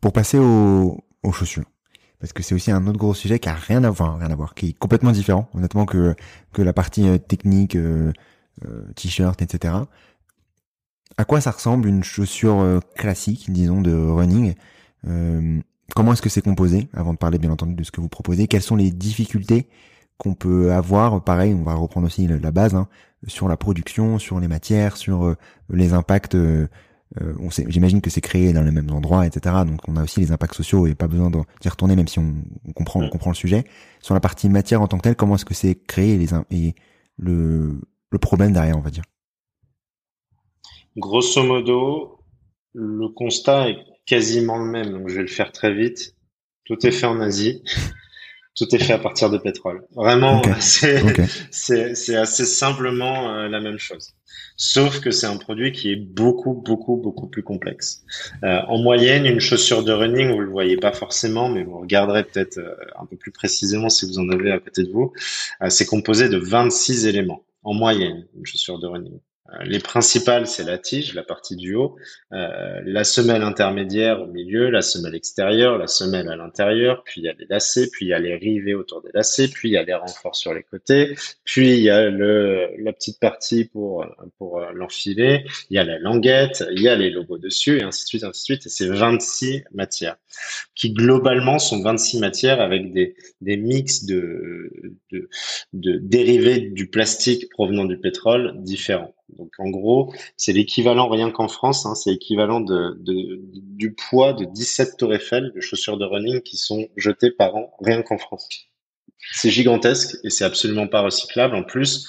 Pour passer aux, chaussures, parce que c'est aussi un autre gros sujet qui a rien à voir, rien à voir, qui est complètement différent, honnêtement, que que la partie euh, technique, euh, euh, t-shirt, etc. À quoi ça ressemble une chaussure classique, disons, de running Comment est-ce que c'est composé Avant de parler, bien entendu, de ce que vous proposez, quelles sont les difficultés qu'on peut avoir? Pareil, on va reprendre aussi la base hein, sur la production, sur les matières, sur les impacts euh, on j'imagine que c'est créé dans les mêmes endroits, etc. Donc on a aussi les impacts sociaux et pas besoin d'y retourner, même si on, comprend, on comprend le sujet. Sur la partie matière en tant que telle, comment est-ce que c'est créé et, les, et le, le problème derrière, on va dire? Grosso modo, le constat est quasiment le même, donc je vais le faire très vite. Tout est fait en Asie. Tout est fait à partir de pétrole. Vraiment, c'est assez simplement euh, la même chose. Sauf que c'est un produit qui est beaucoup, beaucoup, beaucoup plus complexe. Euh, en moyenne, une chaussure de running, vous le voyez pas forcément, mais vous regarderez peut-être euh, un peu plus précisément si vous en avez à côté de vous. c'est composé de 26 éléments en moyenne, une chaussure de running. Euh, les principales, c'est la tige, la partie du haut, euh, la semelle intermédiaire au milieu, la semelle extérieure, la semelle à l'intérieur, puis il y a les lacets, puis il y a les rivets autour des lacets, puis il y a les renforts sur les côtés, puis il y a le, la petite partie pour, pour euh, l'enfiler, il y a la languette, il y a les logos dessus, et ainsi de suite, ainsi de suite. Et c'est 26 matières, qui globalement sont 26 matières avec des, des mix de, de, de dérivés du plastique provenant du pétrole différents. Donc en gros, c'est l'équivalent rien qu'en France, hein, c'est l'équivalent de, du poids de 17 tours Eiffel de chaussures de running qui sont jetées par an rien qu'en France. C'est gigantesque et c'est absolument pas recyclable. En plus,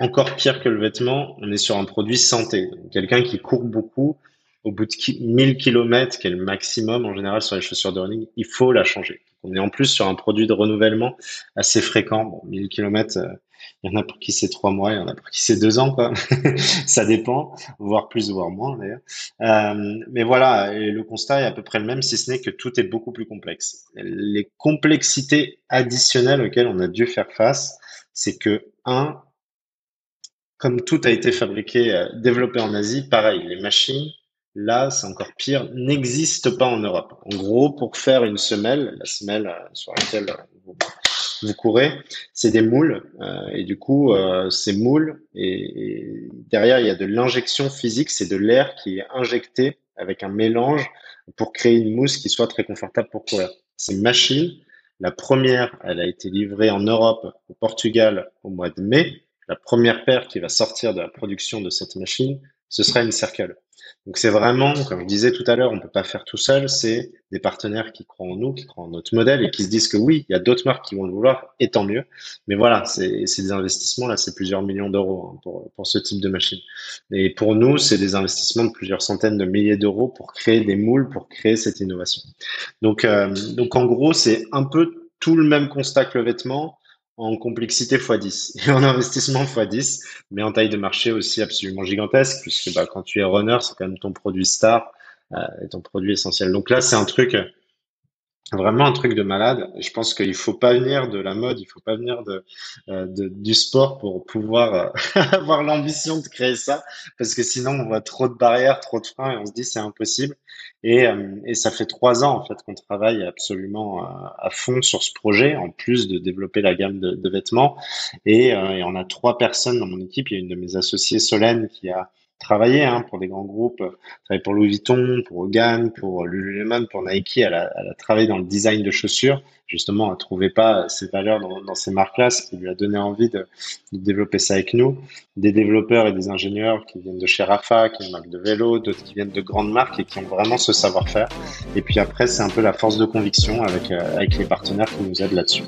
encore pire que le vêtement, on est sur un produit santé. Quelqu'un qui court beaucoup, au bout de 1000 km, qui est le maximum en général sur les chaussures de running, il faut la changer. On est en plus sur un produit de renouvellement assez fréquent. Bon, 1000 km, il y en a pour qui c'est trois mois, il y en a pour qui c'est deux ans, quoi. ça dépend, voire plus, voire moins d'ailleurs. Euh, mais voilà, le constat est à peu près le même, si ce n'est que tout est beaucoup plus complexe. Les complexités additionnelles auxquelles on a dû faire face, c'est que un, comme tout a été fabriqué, euh, développé en Asie, pareil, les machines, là, c'est encore pire, n'existent pas en Europe. En gros, pour faire une semelle, la semelle euh, sur laquelle vous vous courez, c'est des moules. Euh, et du coup, euh, ces moules, et, derrière, il y a de l'injection physique, c'est de l'air qui est injecté avec un mélange pour créer une mousse qui soit très confortable pour courir. Ces machines, la première, elle a été livrée en Europe, au Portugal, au mois de mai. La première paire qui va sortir de la production de cette machine, ce sera une Circle. Donc c'est vraiment, comme je disais tout à l'heure, on peut pas faire tout seul. C'est des partenaires qui croient en nous, qui croient en notre modèle et qui se disent que oui, il y a d'autres marques qui vont le vouloir et tant mieux. Mais voilà, c'est des investissements là, c'est plusieurs millions d'euros hein, pour, pour ce type de machine. Et pour nous, c'est des investissements de plusieurs centaines de milliers d'euros pour créer des moules, pour créer cette innovation. Donc euh, donc en gros, c'est un peu tout le même constat que le vêtement en complexité x10 et en investissement x10, mais en taille de marché aussi absolument gigantesque, puisque bah, quand tu es runner, c'est quand même ton produit star euh, et ton produit essentiel. Donc là, c'est un truc vraiment un truc de malade. Je pense qu'il faut pas venir de la mode, il faut pas venir de, euh, du sport pour pouvoir euh, avoir l'ambition de créer ça, parce que sinon on voit trop de barrières, trop de freins et on se dit c'est impossible. Et, euh, et ça fait trois ans en fait qu'on travaille absolument à fond sur ce projet, en plus de développer la gamme de, de vêtements. Et, et, on a trois personnes dans mon équipe. Il y a une de mes associées, Solène, qui a travaillé hein, pour des grands groupes, travaillé pour Louis Vuitton, pour Hogan, pour Lululemon, pour Nike. Elle a, travaillé dans le design de chaussures. Justement, elle trouvait pas ses valeurs dans, ces marques-là, ce qui lui a donné envie de, de, développer ça avec nous. Des développeurs et des ingénieurs qui viennent de chez Rafa, qui est une marque de vélo, d'autres qui viennent de grandes marques et qui ont vraiment ce savoir-faire. Et puis après, c'est un peu la force de conviction avec, euh, avec les partenaires qui nous aident là-dessus.